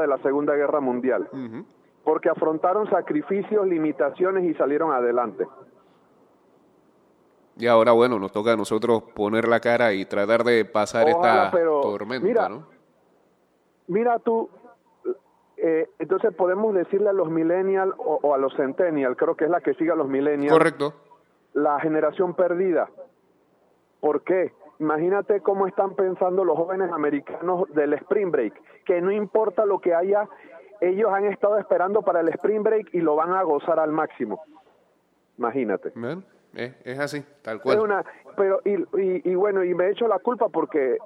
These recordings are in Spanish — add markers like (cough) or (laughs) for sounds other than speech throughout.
de la Segunda Guerra Mundial, porque afrontaron sacrificios, limitaciones y salieron adelante. Y ahora, bueno, nos toca a nosotros poner la cara y tratar de pasar Ojalá, esta pero tormenta, mira, ¿no? Mira tú, eh, entonces podemos decirle a los millennials o, o a los centennials, creo que es la que sigue a los millennials, Correcto. la generación perdida. ¿Por qué? Imagínate cómo están pensando los jóvenes americanos del Spring Break, que no importa lo que haya, ellos han estado esperando para el Spring Break y lo van a gozar al máximo. Imagínate. Bueno, es, es así, tal Es cual. una, pero y, y, y bueno, y me echo la culpa porque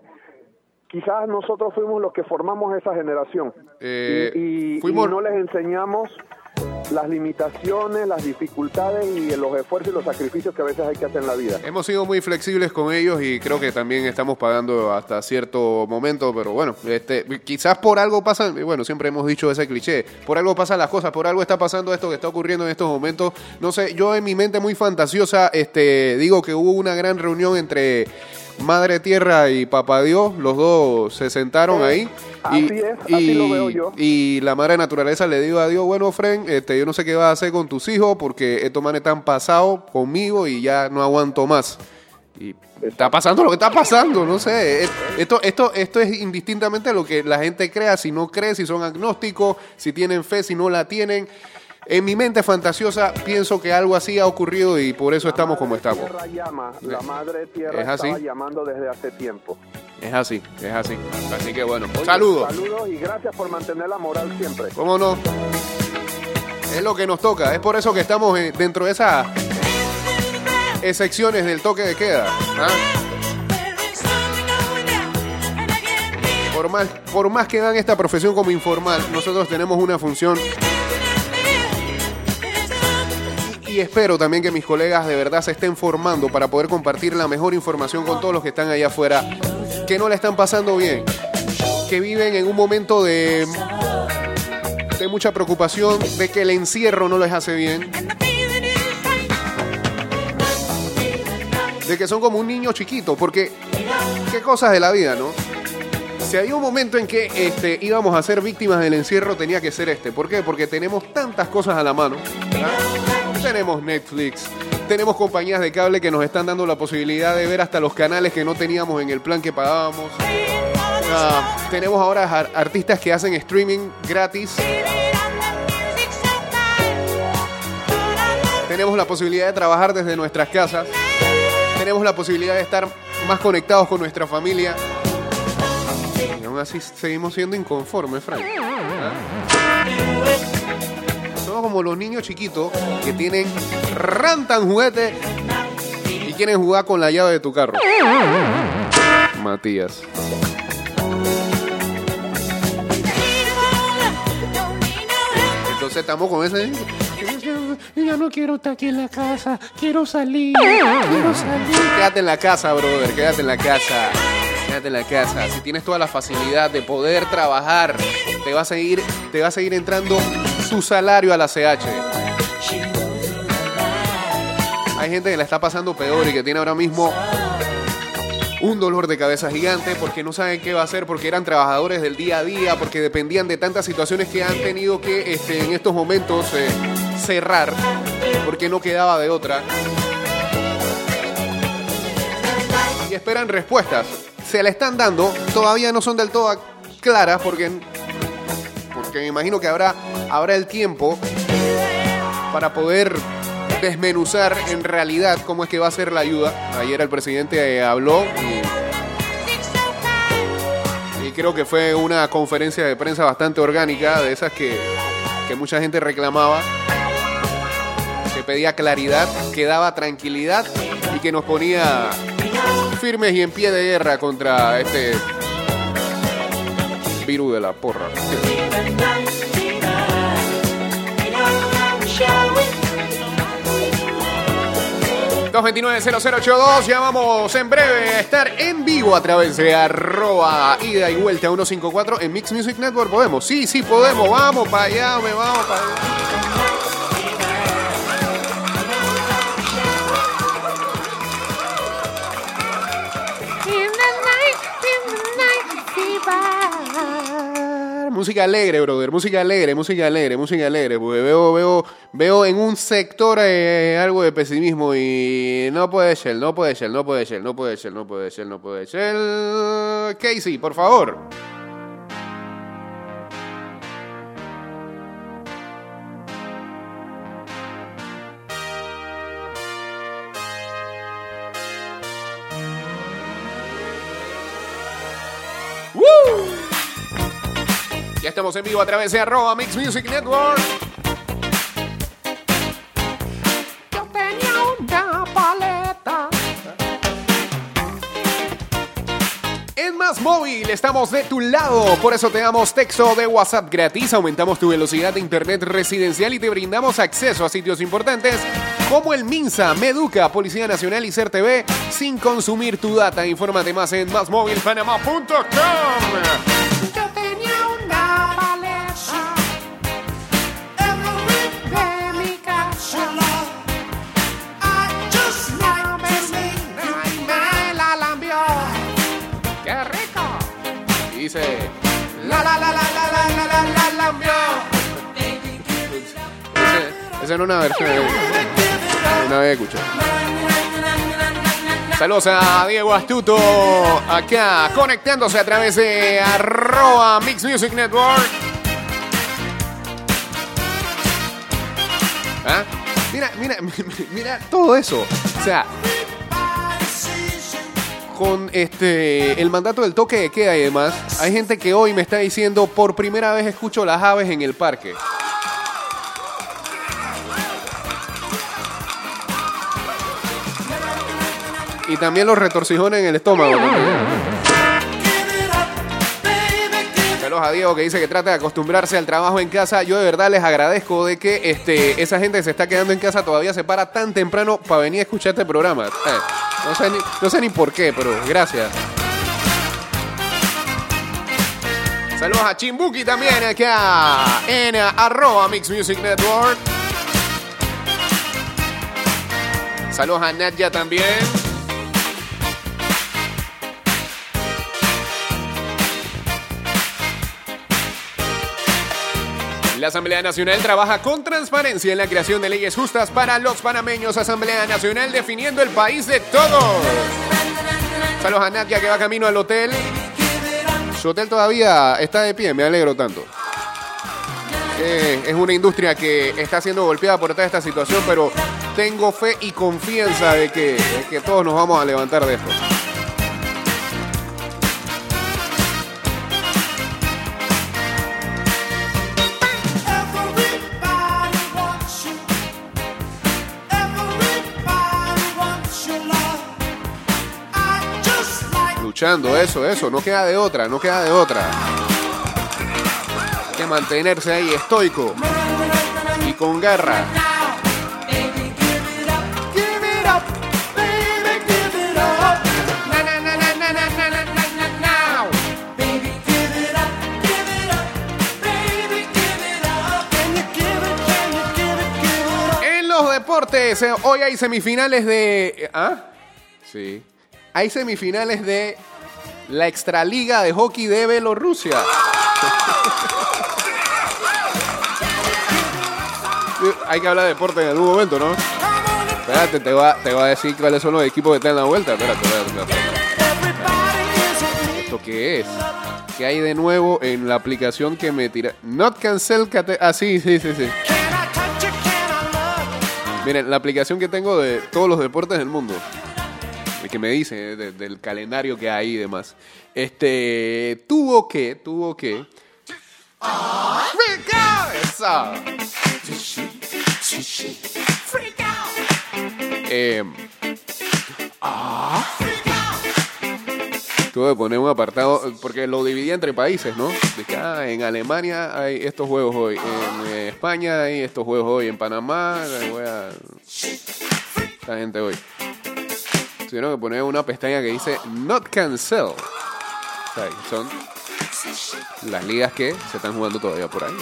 quizás nosotros fuimos los que formamos esa generación Eh, y, y- fuimos- y no les enseñamos las limitaciones, las dificultades y los esfuerzos y los sacrificios que a veces hay que hacer en la vida. Hemos sido muy flexibles con ellos y creo que también estamos pagando hasta cierto momento, pero bueno, este, quizás por algo pasan, bueno, siempre hemos dicho ese cliché, por algo pasan las cosas, por algo está pasando esto que está ocurriendo en estos momentos. No sé, yo en mi mente muy fantasiosa, este, digo que hubo una gran reunión entre Madre Tierra y Papá Dios, los dos se sentaron Eh, ahí. así es, así lo veo yo. Y la madre naturaleza le dijo a Dios, bueno, Fren, este, yo no sé qué vas a hacer con tus hijos porque estos manes están pasados conmigo y ya no aguanto más. Y está pasando lo que está pasando, no sé. Es- Esto, esto, esto es indistintamente lo que la gente crea, si no cree, si son agnósticos, si tienen fe, si no la tienen. En mi mente fantasiosa pienso que algo así ha ocurrido y por eso estamos como estamos. Tierra llama, la madre tierra Es así. llamando desde hace tiempo. Es así, es así. Así que bueno, Oye, saludos. Saludos y gracias por mantener la moral siempre. ¿Cómo no? Es lo que nos toca. Es por eso que estamos eh, dentro de esas secciones del toque de queda. ¿ah? Por más, por más que dan esta profesión como informal, nosotros tenemos una función y espero también que mis colegas de verdad se estén formando para poder compartir la mejor información con todos los que están allá afuera, que no la están pasando bien, que viven en un momento de, de mucha preocupación, de que el encierro no les hace bien, de que son como un niño chiquito, porque qué cosas de la vida, ¿no? Si había un momento en que este, íbamos a ser víctimas del encierro, tenía que ser este. ¿Por qué? Porque tenemos tantas cosas a la mano. Tenemos Netflix, tenemos compañías de cable que nos están dando la posibilidad de ver hasta los canales que no teníamos en el plan que pagábamos. Ah, tenemos ahora ar- artistas que hacen streaming gratis. Tenemos la posibilidad de trabajar desde nuestras casas. Tenemos la posibilidad de estar más conectados con nuestra familia. Y aún así seguimos siendo inconformes, Frank. ¿Ah? Como los niños chiquitos que tienen rantan juguete y quieren jugar con la llave de tu carro. Matías. Entonces estamos con ese. Yo no quiero estar aquí en la casa, quiero salir, quiero salir. Quédate en la casa, brother. Quédate en la casa. Quédate en la casa. Si tienes toda la facilidad de poder trabajar, te va a seguir, te va a seguir entrando su salario a la CH. Hay gente que la está pasando peor y que tiene ahora mismo un dolor de cabeza gigante porque no saben qué va a hacer, porque eran trabajadores del día a día, porque dependían de tantas situaciones que han tenido que este, en estos momentos eh, cerrar, porque no quedaba de otra. Y esperan respuestas. Se la están dando, todavía no son del todo claras porque, porque me imagino que habrá, habrá el tiempo para poder desmenuzar en realidad cómo es que va a ser la ayuda. Ayer el presidente eh, habló y, creo que fue una conferencia de prensa bastante orgánica, de esas que, que mucha gente reclamaba, que pedía claridad, que daba tranquilidad y que nos ponía firmes y en pie de guerra contra este virus de la porra. 229-0082, ya vamos en breve a estar en vivo a través de arroba ida y vuelta 154 en Mix Music Network. ¿Podemos? Sí, sí podemos, vamos para allá, me vamos para allá. Música alegre, brother. Música alegre, música alegre, música alegre. Porque veo, veo, veo en un sector eh, algo de pesimismo y no puede ser, no puede ser, no puede ser, no puede ser, no puede ser, no puede ser. Casey, por favor. Ya estamos en vivo a través de arroba Mix Music Network. Yo tenía una paleta. En Más Móvil estamos de tu lado, por eso te damos texto de WhatsApp gratis, aumentamos tu velocidad de internet residencial y te brindamos acceso a sitios importantes como el MINSA, Meduca, Policía Nacional y CERTV sin consumir tu data. Infórmate más en másmóvilpanamá.com. Esa una versión. Una vez escuché. Saludos a Diego Astuto, acá conectándose a través de arroba Mix Music Network. ¿Ah? Mira, mira, (laughs) mira todo eso. O sea, con este el mandato del toque de queda y demás, hay gente que hoy me está diciendo por primera vez escucho las aves en el parque. Y también los retorcijones en el estómago. Saludos a Diego que dice que trata de acostumbrarse al trabajo en casa. Yo de verdad les agradezco de que este, esa gente que se está quedando en casa todavía se para tan temprano para venir a escuchar este programa. Eh, no, sé ni, por qué, pero gracias. Saludos a Chimbuki también acá en arroba Mix Music Network. Saludos a Nadia también. La Asamblea Nacional trabaja con transparencia en la creación de leyes justas para los panameños. Asamblea Nacional definiendo el país de todos. Saludos a Nadia que va camino al hotel. Su hotel todavía está de pie, me alegro tanto. Eh, es una industria que está siendo golpeada por toda esta situación, pero tengo fe y confianza de que, de que todos nos vamos a levantar de esto. eso, eso, no queda de otra, no queda de otra. Hay que mantenerse ahí estoico y con garra. En los deportes, eh, hoy hay semifinales de... Eh, ¿Ah? Sí. Hay semifinales de la Extraliga de Hockey de Bielorrusia. (laughs) hay que hablar de deporte en algún momento, ¿no? Espérate, te va, te va a decir cuáles son los equipos que están en la vuelta. Espérate, espérate, espérate. ¿Esto qué es? ¿Qué hay de nuevo en la aplicación que me tira? Not cancel cate- Ah, sí, sí, sí, sí. Miren, la aplicación que tengo de todos los deportes del mundo. Me dice eh, de- del calendario que hay y demás. Este. Tuvo que, tuvo que. ¡Mi cabeza! Eh, Tuve que poner un apartado, porque lo dividía entre países, ¿no? De que, ah, en Alemania hay estos juegos hoy, en eh, España hay estos juegos hoy, en Panamá, la wea- esta gente hoy. Tuvieron que poner una pestaña que dice Not Cancel. Son las ligas que se están jugando todavía por ahí.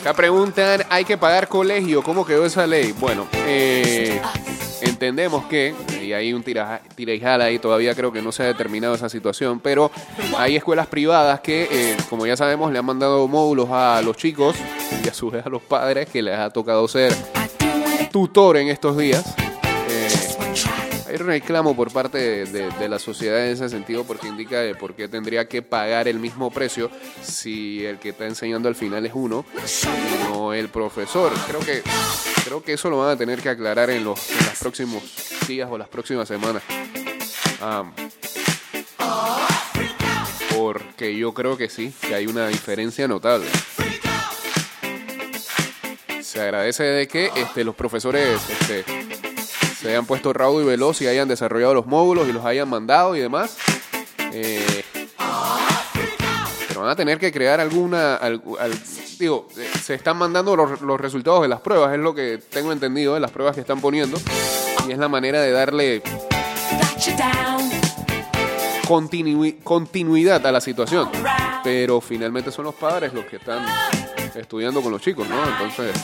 Acá preguntan, ¿hay que pagar colegio? ¿Cómo quedó esa ley? Bueno, eh, entendemos que y hay un tira, y jala ahí, todavía creo que no se ha determinado esa situación, pero hay escuelas privadas que, eh, como ya sabemos, le han mandado módulos a los chicos y a su vez a los padres que les ha tocado ser tutor en estos días. Eh, hay reclamo por parte de, la sociedad en ese sentido porque indica de por qué tendría que pagar el mismo precio si el que está enseñando al final es uno y no el profesor. Creo que creo que eso lo van a tener que aclarar en los, próximos días o las próximas semanas. Porque yo creo que sí, que hay una diferencia notable. Se agradece de que este, los profesores este, se hayan puesto raudo y veloz y hayan desarrollado los módulos y los hayan mandado y demás. Eh, pero van a tener que crear alguna... algu- al- digo, eh, se están mandando los, resultados de las pruebas, es lo que tengo entendido de las pruebas que están poniendo. Y es la manera de darle continui- continuidad a la situación. Pero finalmente son los padres los que están estudiando con los chicos, ¿no? Entonces,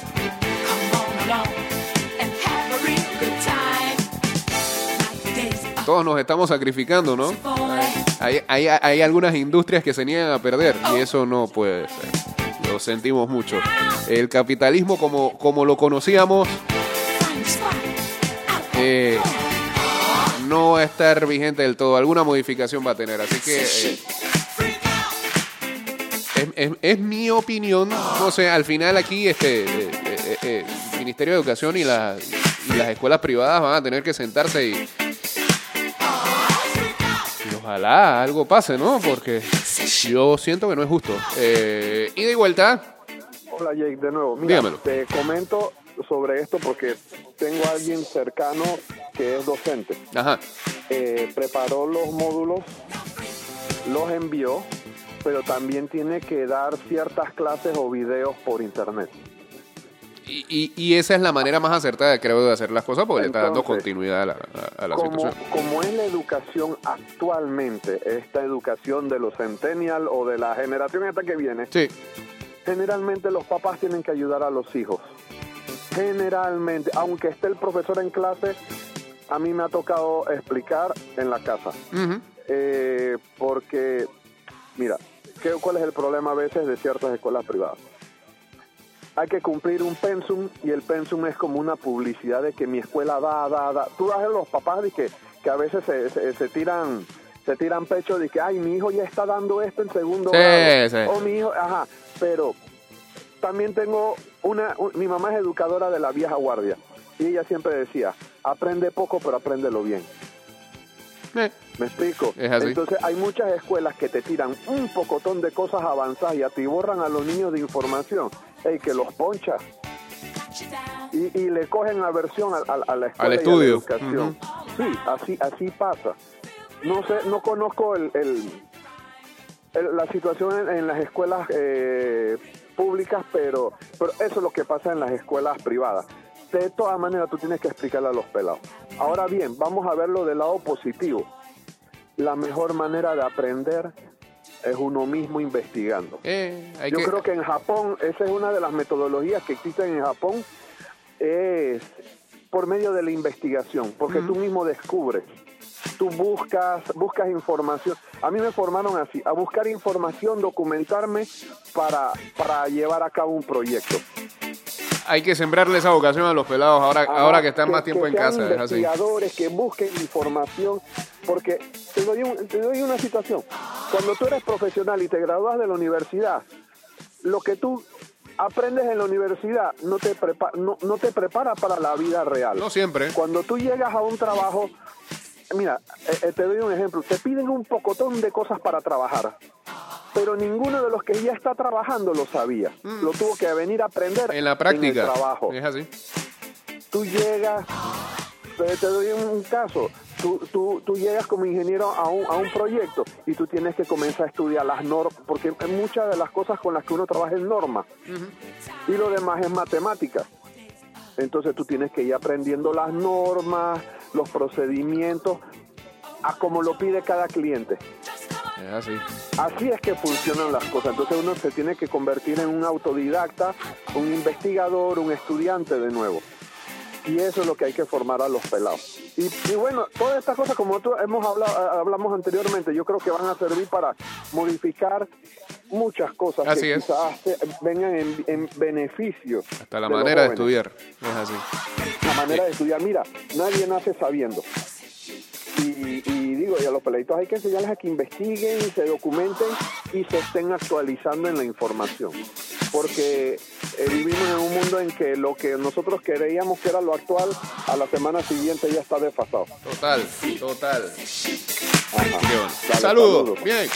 todos nos estamos sacrificando, ¿no? Hay, algunas industrias que se niegan a perder y eso no puede ser. Lo sentimos mucho. El capitalismo como, como lo conocíamos eh, no va a estar vigente del todo. Alguna modificación va a tener. Así que eh, es, mi opinión. No sé, al final aquí este eh, Ministerio de Educación y, la- y las escuelas privadas van a tener que sentarse y ojalá algo pase, ¿no? Porque yo siento que no es justo. Eh, y de vuelta, Hola Jake, de nuevo. Mira, Dígamelo. te comento sobre esto porque tengo a alguien cercano que es docente. ajá. Eh, preparó los módulos, los envió, pero también tiene que dar ciertas clases o videos por internet. Y, y- y esa es la manera más acertada, creo, de hacer las cosas porque le está dando continuidad a la, a- a la Como, situación. como es la educación actualmente, esta educación de los centennial o de la generación esta que viene, Sí, generalmente los papás tienen que ayudar a los hijos. Generalmente, aunque esté el profesor en clase, a mí me ha tocado explicar en la casa. Eh, porque, mira, ¿qué, ¿cuál es el problema a veces de ciertas escuelas privadas? Hay que cumplir un pensum y el pensum es como una publicidad de que mi escuela da, da, da. Tú vas a los papás de que, que a veces se, se- se tiran se tiran pecho de que, ay, mi hijo ya está dando esto en segundo Sí, grado. sí. O mi hijo, ajá, pero también tengo una, un- mi mamá es educadora de la vieja guardia y ella siempre decía, aprende poco pero apréndelo bien. Eh, ¿Me explico? Entonces hay muchas escuelas que te tiran un pocotón de cosas avanzadas y atiborran a los niños de información. Ey, que los poncha. Y, y le cogen aversión a, a- a la escuela Al y a la estudio. educación. Sí, así, así pasa. No sé, no conozco el, el- el- la situación en, en las escuelas eh, públicas, pero, pero eso es lo que pasa en las escuelas privadas. De todas maneras, tú tienes que explicarle a los pelados. Ahora bien, vamos a verlo del lado positivo. La mejor manera de aprender es uno mismo investigando. eh, hay Yo que- creo que en Japón, esa es una de las metodologías que existen en Japón, es por medio de la investigación, porque tú mismo descubres, tú buscas, buscas información. A mí me formaron así, a buscar información, documentarme para, para llevar a cabo un proyecto. Hay que sembrarle esa vocación a los pelados ahora, Ajá, ahora que están más tiempo en casa. Así. investigadores, que busquen información, porque te doy, un- te doy una situación. Cuando tú eres profesional y te gradúas de la universidad, lo que tú aprendes en la universidad no te, prepa- no, no te prepara para la vida real. No siempre. Cuando tú llegas a un trabajo, mira, eh, eh, te doy un ejemplo, te piden un pocotón de cosas para trabajar, pero ninguno de los que ya está trabajando lo sabía. Lo tuvo que venir a aprender Mm. En la práctica. el trabajo Es así. tú llegas, te, te doy un caso, tú, tú, tú llegas como ingeniero a un, a un proyecto y tú tienes que comenzar a estudiar las normas, porque muchas de las cosas con las que uno trabaja es norma y lo demás es matemática. Entonces tú tienes que ir aprendiendo las normas, los procedimientos, a como lo pide cada cliente. Es así. Así es que funcionan las cosas. Entonces uno se tiene que convertir en un autodidacta, un investigador, un estudiante de nuevo. Y eso es lo que hay que formar a los pelados. Y, y bueno, todas estas cosas, como nosotros hemos hablado, hablamos anteriormente, yo creo que van a servir para modificar muchas cosas Así que es. quizás vengan en, en beneficio. Hasta la de manera de estudiar. Es así. La manera de estudiar. Mira, nadie nace sabiendo. Y, y digo, y a los peladitos hay que enseñarles a que investiguen, se documenten y se estén actualizando en la información. Porque eh, vivimos en un mundo en que lo que nosotros creíamos que era lo actual, a la semana siguiente ya está desfasado. Total, total. Saludos. Bien.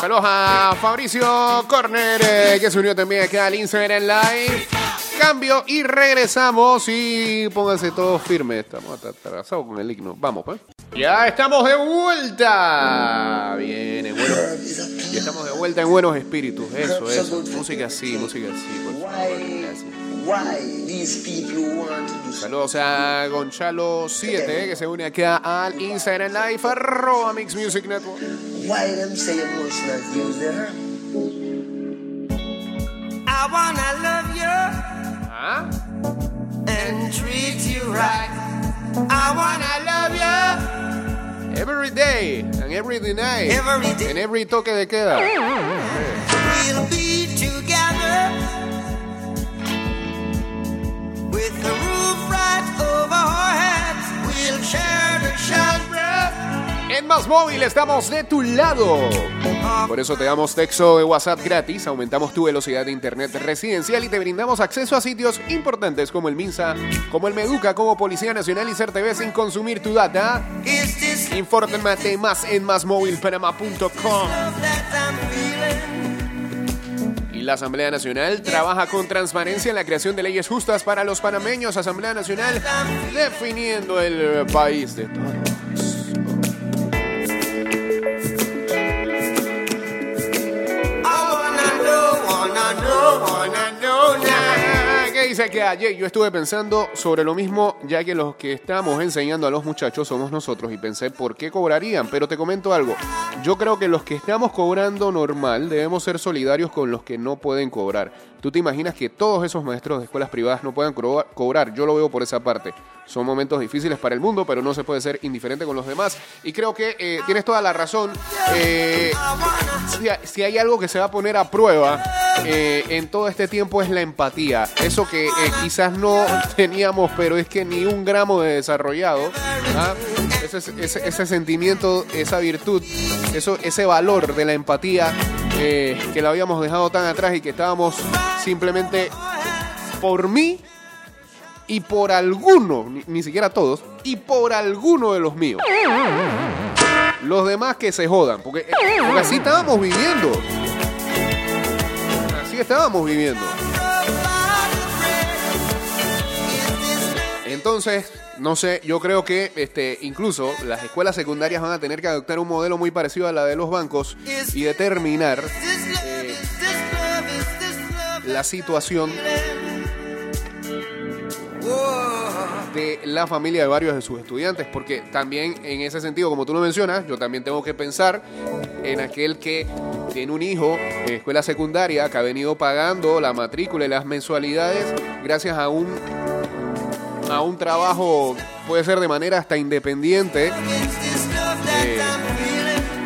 Saludos a Fabricio Corner, eh, que se unió también acá al Instagram Live. Cambio y regresamos y pónganse todos firmes. Estamos atrasados con el himno. Vamos, pues. Ya estamos de vuelta. Bien, en buenos. Y estamos de vuelta en buenos espíritus. Eso, eso. Música así, música así. por favor, Saludos a Gonchalo7 que se une acá al Instagram Live arroba Mix Music Network. I wanna love you And treat you right. I wanna love you. Every day and every night. Every day. En every toque de queda. Más Móvil estamos de tu lado. Por eso te damos texto de WhatsApp gratis, aumentamos tu velocidad de internet residencial y te brindamos acceso a sitios importantes como el MINSA, como el Meduca, como Policía Nacional y CERTV sin consumir tu data. Infórmate más en feeling? Y la Asamblea Nacional trabaja con transparencia en la creación de leyes justas para los panameños. Asamblea Nacional definiendo el país de todos. Dice que ayer yo estuve pensando sobre lo mismo, ya que los que estamos enseñando a los muchachos somos nosotros y pensé por qué cobrarían, pero te comento algo. Yo creo que los que estamos cobrando normal debemos ser solidarios con los que no pueden cobrar. ¿Tú te imaginas que todos esos maestros de escuelas privadas no puedan cobrar? Yo lo veo por esa parte. Son momentos difíciles para el mundo, pero no se puede ser indiferente con los demás. Y creo que eh, tienes toda la razón. Eh, si, si hay algo que se va a poner a prueba eh, en todo este tiempo es la empatía. Eso que eh, quizás no teníamos, pero es que ni un gramo de desarrollado. ¿ah? Ese, ese- ese sentimiento, esa virtud, eso, ese valor de la empatía que la habíamos dejado tan atrás y que estábamos simplemente por mí y por alguno, ni, ni siquiera todos, y por alguno de los míos. Los demás que se jodan, porque, eh, porque así estábamos viviendo. Así estábamos viviendo. Entonces, no sé, yo creo que este, incluso las escuelas secundarias van a tener que adoptar un modelo muy parecido a la de los bancos y determinar eh, la situación de la familia de varios de sus estudiantes, porque también en ese sentido, como tú lo mencionas, yo también tengo que pensar en aquel que tiene un hijo en escuela secundaria que ha venido pagando la matrícula y las mensualidades gracias a un a un trabajo puede ser de manera hasta independiente eh,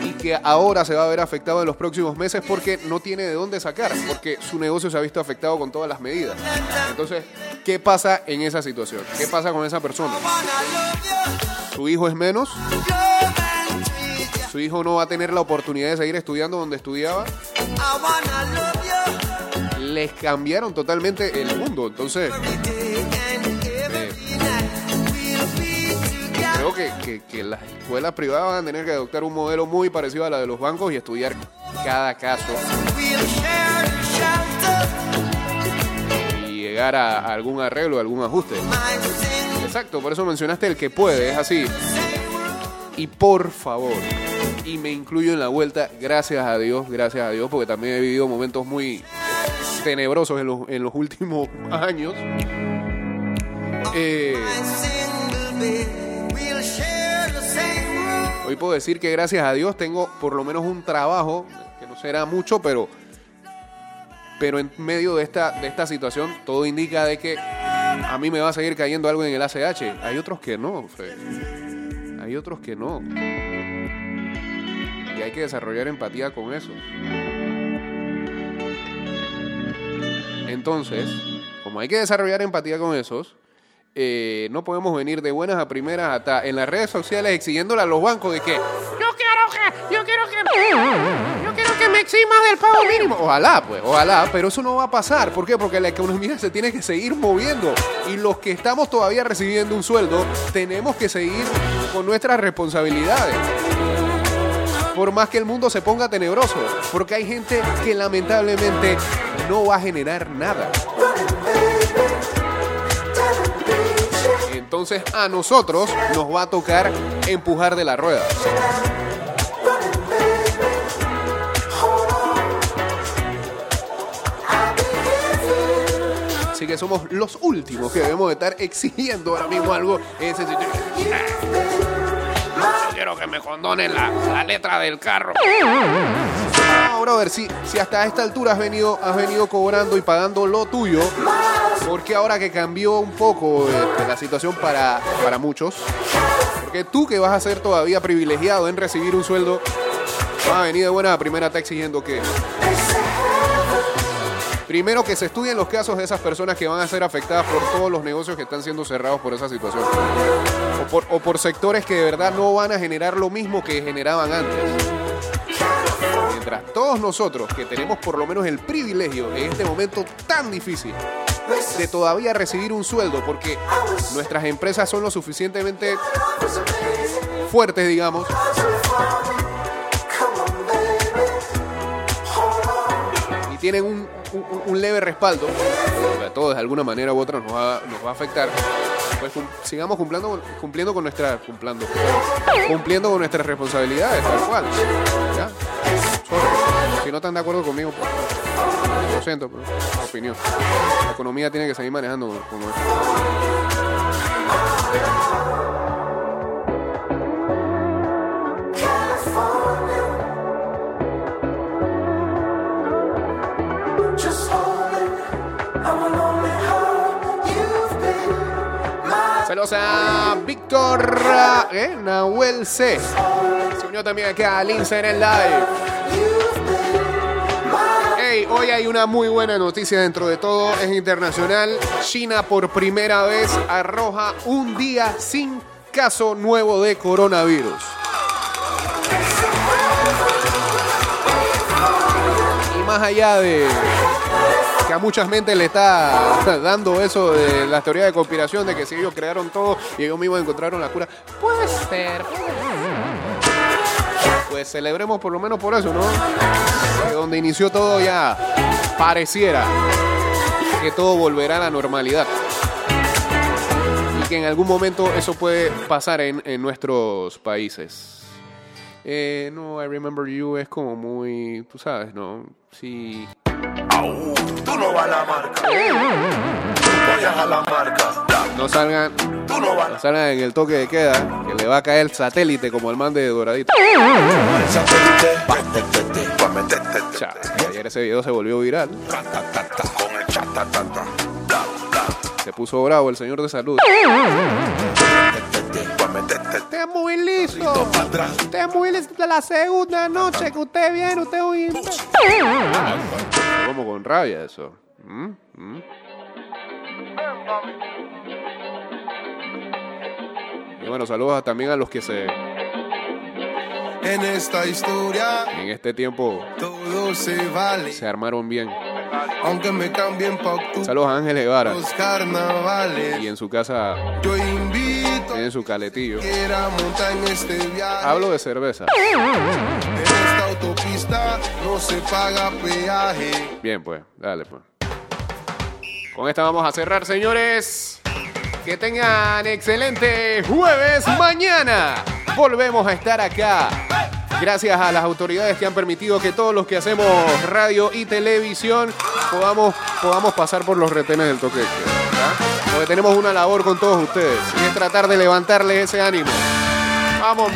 y que ahora se va a ver afectado en los próximos meses porque no tiene de dónde sacar, porque su negocio se ha visto afectado con todas las medidas. Entonces, ¿qué pasa en esa situación? ¿Qué pasa con esa persona? ¿Su hijo es menos? ¿Su hijo no va a tener la oportunidad de seguir estudiando donde estudiaba? Les cambiaron totalmente el mundo. Entonces, creo que, que- las escuelas privadas van a tener que adoptar un modelo muy parecido a la de los bancos y estudiar cada caso y llegar a, algún arreglo, algún ajuste. Exacto, por eso mencionaste el que puede, es así. Y por favor, y me incluyo en la vuelta, gracias a Dios, gracias a Dios, porque también he vivido momentos muy tenebrosos en los, en los últimos (laughs) años. Eh, hoy puedo decir que gracias a Dios tengo por lo menos un trabajo, que no será mucho, pero, pero en medio de esta, de esta situación todo indica de que a mí me va a seguir cayendo algo en el ACH. Hay otros que no, Fred. Hay otros que no. Y hay que desarrollar empatía con eso. Entonces, como hay que desarrollar empatía con esos, eh, no podemos venir de buenas a primeras hasta en las redes sociales exigiéndole a los bancos de que Yo quiero que, yo quiero que, yo quiero que me eximas del pago mínimo. Ojalá, pues, ojalá, pero eso no va a pasar. ¿Por qué? Porque la economía se tiene que seguir moviendo. Y los que estamos todavía recibiendo un sueldo, tenemos que seguir con nuestras responsabilidades. Por más que el mundo se ponga tenebroso. Porque hay gente que lamentablemente no va a generar nada. Entonces a nosotros nos va a tocar empujar de la rueda. Así que somos los últimos que debemos de estar exigiendo ahora mismo algo. en ese sentido. Quiero que me condonen la, la letra del carro. No, brother, si, si hasta esta altura has venido, has venido cobrando y pagando lo tuyo, porque ahora que cambió un poco este, la situación para, para muchos, porque tú que vas a ser todavía privilegiado en recibir un sueldo, vas a venir de buena primera, está exigiendo que... Primero que se estudien los casos de esas personas que van a ser afectadas por todos los negocios que están siendo cerrados por esa situación. O por sectores que de verdad no van a generar lo mismo que generaban antes. Todos nosotros que tenemos por lo menos el privilegio en este momento tan difícil de todavía recibir un sueldo porque nuestras empresas son lo suficientemente fuertes, digamos, y tienen un, leve respaldo, a todos de alguna manera u otra nos va, a afectar, pues sigamos cumpliendo, cumpliendo con nuestra, cumpliendo, cumpliendo con nuestras responsabilidades, tal cual. Si no están de acuerdo conmigo, pues, lo siento, pero opinión. La economía tiene que seguir manejando como es. Saludos a Víctor ¿eh? Nahuel C. Se unió también acá a Lince en el live. Hoy hay una muy buena noticia dentro de todo, es internacional. China por primera vez arroja un día sin caso nuevo de coronavirus. Y más allá de que a muchas mentes le está dando eso de las teorías de conspiración de que si ellos crearon todo y ellos mismos encontraron la cura, puede ser. Pues celebremos por lo menos por eso, ¿no? Que donde inició todo ya pareciera que todo volverá a la normalidad. Y que en algún momento eso puede pasar en, en nuestros países. Eh, no, I Remember You es como muy, tú sabes, ¿no? Sí. Tú no vas a la marca. Vayas a la marca. No salgan, no salgan en el toque de queda, que le va a caer el satélite como el man de Doradito. Chao, ayer ese video se volvió viral. Se puso bravo el señor de salud. Usted es muy listo. Usted es muy listo de la segunda noche que usted viene, usted es un. Como con rabia eso. ¿Mm? ¿Mm? Bueno, saludos también a los que se En esta historia en este tiempo todo se vale, se armaron bien. aunque me cambien pa' Saludos a Ángel Guevara. los carnavales. Y en su casa Yo invito tiene su caletillo. en este viaje. Hablo de cerveza. En esta autopista no se paga peaje. Bien, pues, dale, pues. Con esta vamos a cerrar, señores. Que tengan excelente jueves mañana. Volvemos a estar acá. Gracias a las autoridades que han permitido que todos los que hacemos radio y televisión podamos, podamos pasar por los retenes del toque. Porque tenemos una labor con todos ustedes y es tratar de levantarles ese ánimo. Vamos.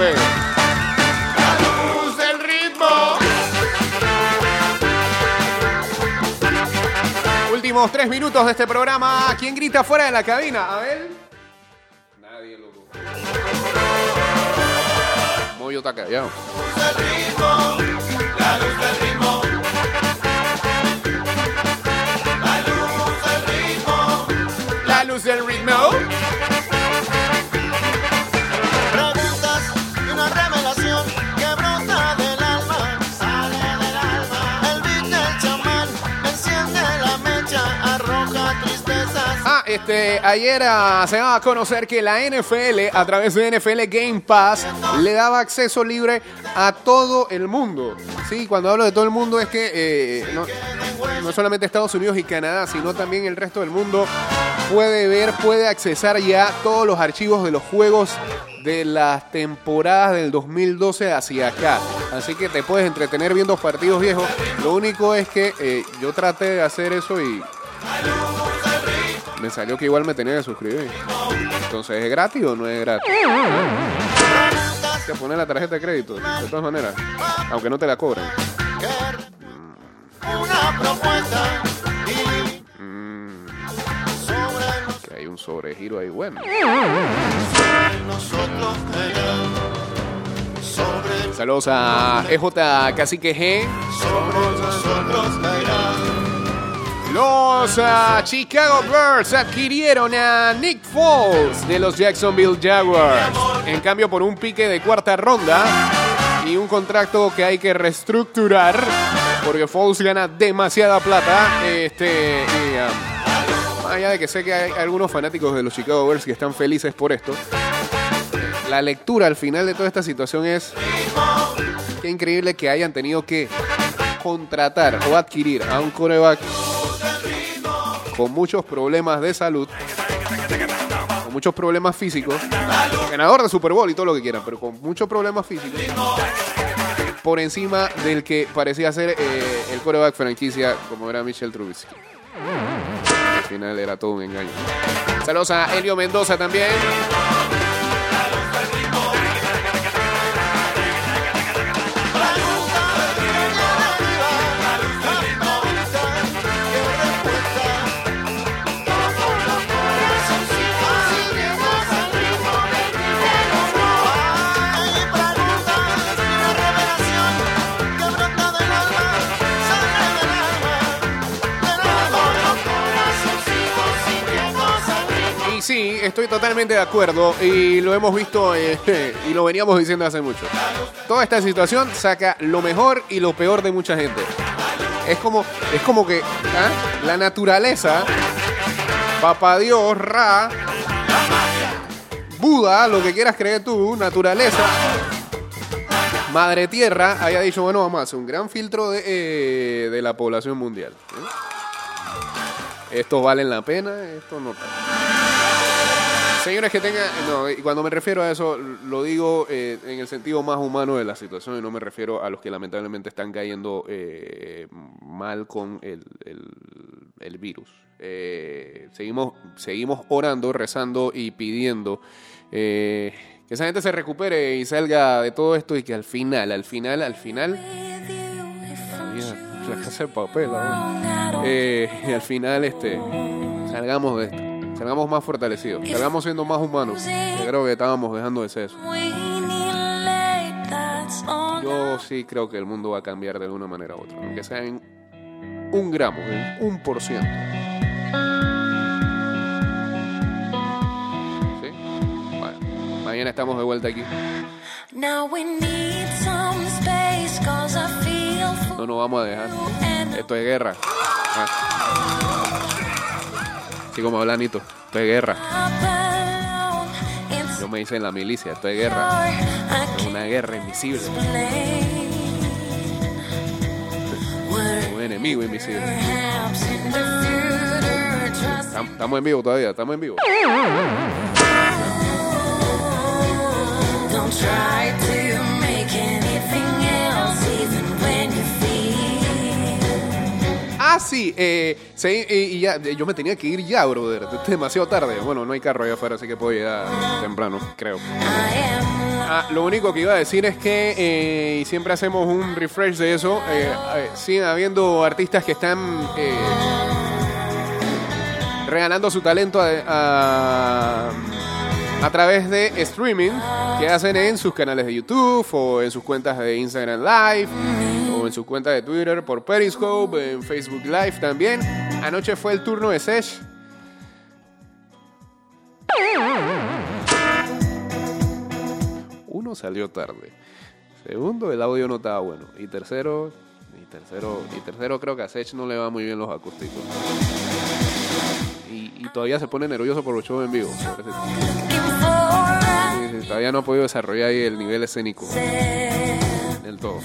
Últimos tres minutos de este programa. ¿Quién grita fuera de la cabina? A ver. Nadie, loco. Moyo está callado. Este, ayer ah, se daba a conocer que la NFL, a través de NFL Game Pass, le daba acceso libre a todo el mundo. Sí, cuando hablo de todo el mundo es que eh, no, no solamente Estados Unidos y Canadá, sino también el resto del mundo puede ver, puede accesar ya todos los archivos de los juegos de las temporadas del 2012 hacia acá. Así que te puedes entretener viendo partidos viejos. Lo único es que eh, yo traté de hacer eso y me salió que igual me tenía que suscribir. Entonces, ¿es gratis o no es gratis? Que poner la tarjeta de crédito, de todas maneras. Aunque no te la cobren. Mm, que hay un sobregiro ahí bueno. Saludos a EJ Cacique G. caerán. Los ah, Chicago Bears adquirieron a Nick Foles de los Jacksonville Jaguars. En cambio, por un pique de cuarta ronda y un contrato que hay que reestructurar porque Foles gana demasiada plata. Este, y, ah, allá de que sé que hay algunos fanáticos de los Chicago Bears que están felices por esto, la lectura al final de toda esta situación es qué increíble que hayan tenido que contratar o adquirir a un coreback con muchos problemas de salud, con muchos problemas físicos, ganador de Super Bowl y todo lo que quieran, pero con muchos problemas físicos, por encima del que parecía ser eh, el coreback franquicia como era Michel Trubisky. Al final era todo un engaño. Saludos a Elio Mendoza también. Totalmente de acuerdo y lo hemos visto eh, (laughs) y lo veníamos diciendo hace mucho. Toda esta situación saca lo mejor y lo peor de mucha gente. Es como, es como que ¿ah? la naturaleza, Papá Dios, Ra, Buda, lo que quieras creer tú, naturaleza, Madre Tierra, haya dicho, bueno, vamos a hacer un gran filtro de, eh, de la población mundial. ¿eh? Estos valen la pena, estos no. Señores que tengan, no, y cuando me refiero a eso, lo digo eh, en el sentido más humano de la situación y no me refiero a los que lamentablemente están cayendo eh, mal con el, el- virus. Eh, seguimos, seguimos orando, rezando y pidiendo eh, que esa gente se recupere y salga de todo esto y que al final, al final, al final, la casa de papel. Eh, y al final este, salgamos de esto. Salgamos más fortalecidos, salgamos siendo más humanos. Yo creo que estábamos dejando de ser eso. Yo sí creo que el mundo va a cambiar de alguna manera u otra, aunque sea en un gramo, en un por ciento. ¿Sí? Bueno, mañana estamos de vuelta aquí. No nos vamos a dejar. Esto es guerra. Ah. Así como habla Nito, esto es guerra. Yo me hice en la milicia, esto es guerra. Es una guerra invisible. Un enemigo invisible. Estamos en vivo todavía, estamos en vivo. Don't try to Ah, sí, eh, sí, y, y ya, yo me tenía que ir ya, brother. Es demasiado tarde. Bueno, no hay carro allá afuera, así que puedo llegar temprano, creo. Ah, lo único que iba a decir es que eh, siempre hacemos un refresh de eso. eh, eh, siguen habiendo artistas que están eh, regalando su talento a, a, a través de streaming que hacen en sus canales de YouTube o en sus cuentas de Instagram Live en su cuenta de Twitter por Periscope, en Facebook Live también. Anoche fue el turno de Sesh. Uno salió tarde. Segundo, el audio no estaba bueno. Y tercero, y tercero, y tercero creo que a Sech no le va muy bien los acústicos. Y, y todavía se pone nervioso por los shows en vivo. pobrecito. Sí, sí, todavía no ha podido desarrollar ahí el nivel escénico del todo.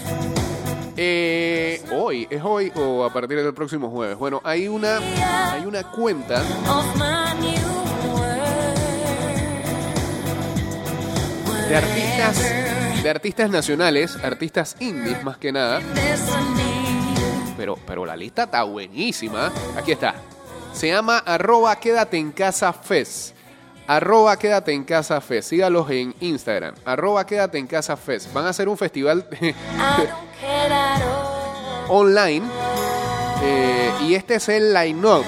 Eh, hoy, ¿es hoy o a partir del próximo jueves? Bueno, hay una, hay una cuenta de artistas, de artistas nacionales, artistas indies más que nada. Pero, pero la lista está buenísima. Aquí está. Se llama arroba quédate en casa fest. Arroba quédate en casa fest. Sígalos en Instagram. Arroba quédate en casa fest. Van a hacer un festival (laughs) online. eh, y este es el line-up.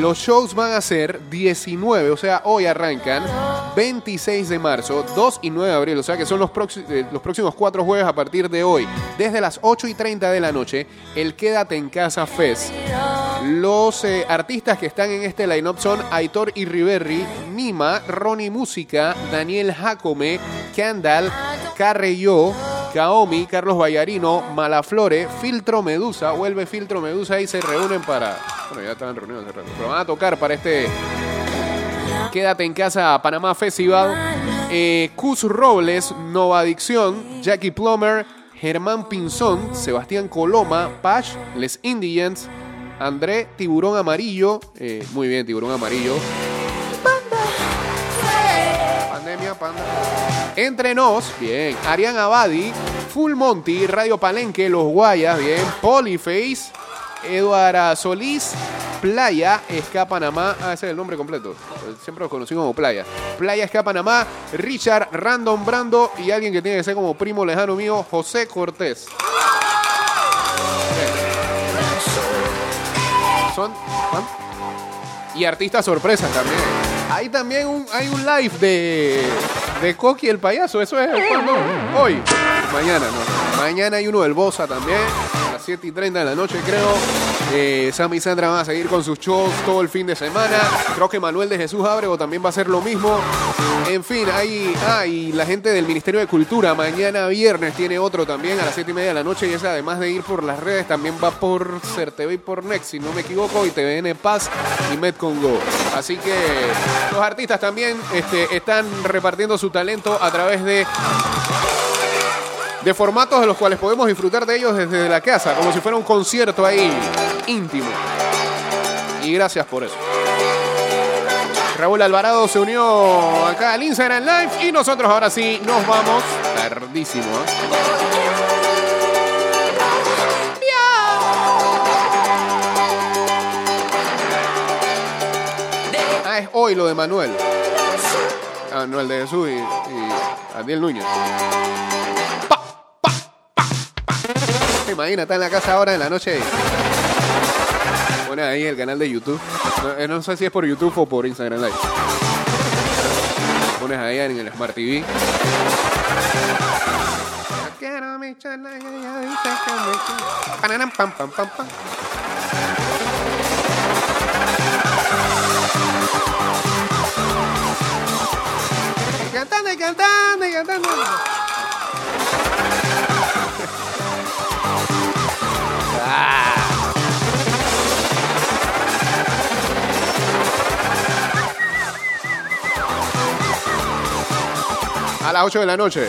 Los shows van a ser 19, o sea, hoy arrancan 26 de marzo, 2 y 9 de abril, o sea que son los, eh, los próximos cuatro jueves a partir de hoy, desde las 8 y 30 de la noche, el Quédate en Casa Fest. Los eh, artistas que están en este line-up son Aitor Irriberri, Nima, Ronnie Música, Daniel Jacome, Candal, Carreyó, Kaomi, Carlos Vallarino, Malaflore, Filtro Medusa, vuelve Filtro Medusa y se reúnen para. Bueno, ya estaban reunidos hace rato, pero van a tocar para este Quédate en casa Panamá Festival. Eh, Cus Robles, Nova Adicción, Jackie Plummer, Germán Pinzón, Sebastián Coloma, Pash, Les Indians, André Tiburón Amarillo, eh, muy bien, Tiburón Amarillo. Pandemia, panda. Entre nos, bien. Arián Abadi, Full Monty, Radio Palenque, Los Guayas, bien. Polyface, Eduardo Solís, Playa, Esca Panamá. Ah, ese es el nombre completo. Siempre los conocí como Playa. Playa, Esca Panamá, Richard, Random Brando y alguien que tiene que ser como primo lejano mío, José Cortés. Son. Y artistas sorpresas también. Hay también un, hay un live de, de Coqui el payaso. Eso es hoy. Mañana. Mañana hay uno del Bosa también. A las 7 y 30 de la noche, creo. Eh, Sam y Sandra van a seguir con sus shows todo el fin de semana. Creo que Manuel de Jesús Ábrego también va a hacer lo mismo. En fin, hay. Ah, la gente del Ministerio de Cultura mañana viernes tiene otro también a las 7 y media de la noche. Y ese, además de ir por las redes, también va por CERTV y por Next, si no me equivoco, y TVN Paz y Metcongo. Así que los artistas también este, están repartiendo su talento a través de de formatos de los cuales podemos disfrutar de ellos desde la casa, como si fuera un concierto ahí íntimo. Y gracias por eso. Raúl Alvarado se unió acá al Instagram Live y nosotros ahora sí nos vamos tardísimo. ¿eh? Ah, es hoy lo de Manuel. Ah, no, el de Jesús y, y Adiel Núñez. ¿Te imaginas? Está en la casa ahora en la noche. Pone ahí el canal de YouTube. No, eh, sé si es por YouTube o por Instagram Live. Pones ahí en el Smart TV. Cantando y cantando y cantando. Las 8 de la noche.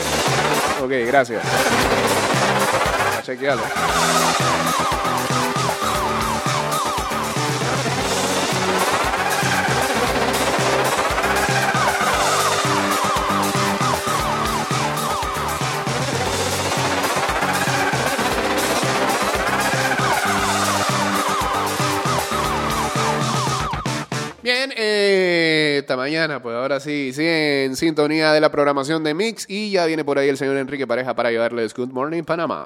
Ok, gracias. A chequearlo. Mañana, pues ahora sí, sí, en sintonía de la programación de Mix y ya viene por ahí el señor Enrique Pareja para llevarles Good Morning Panamá.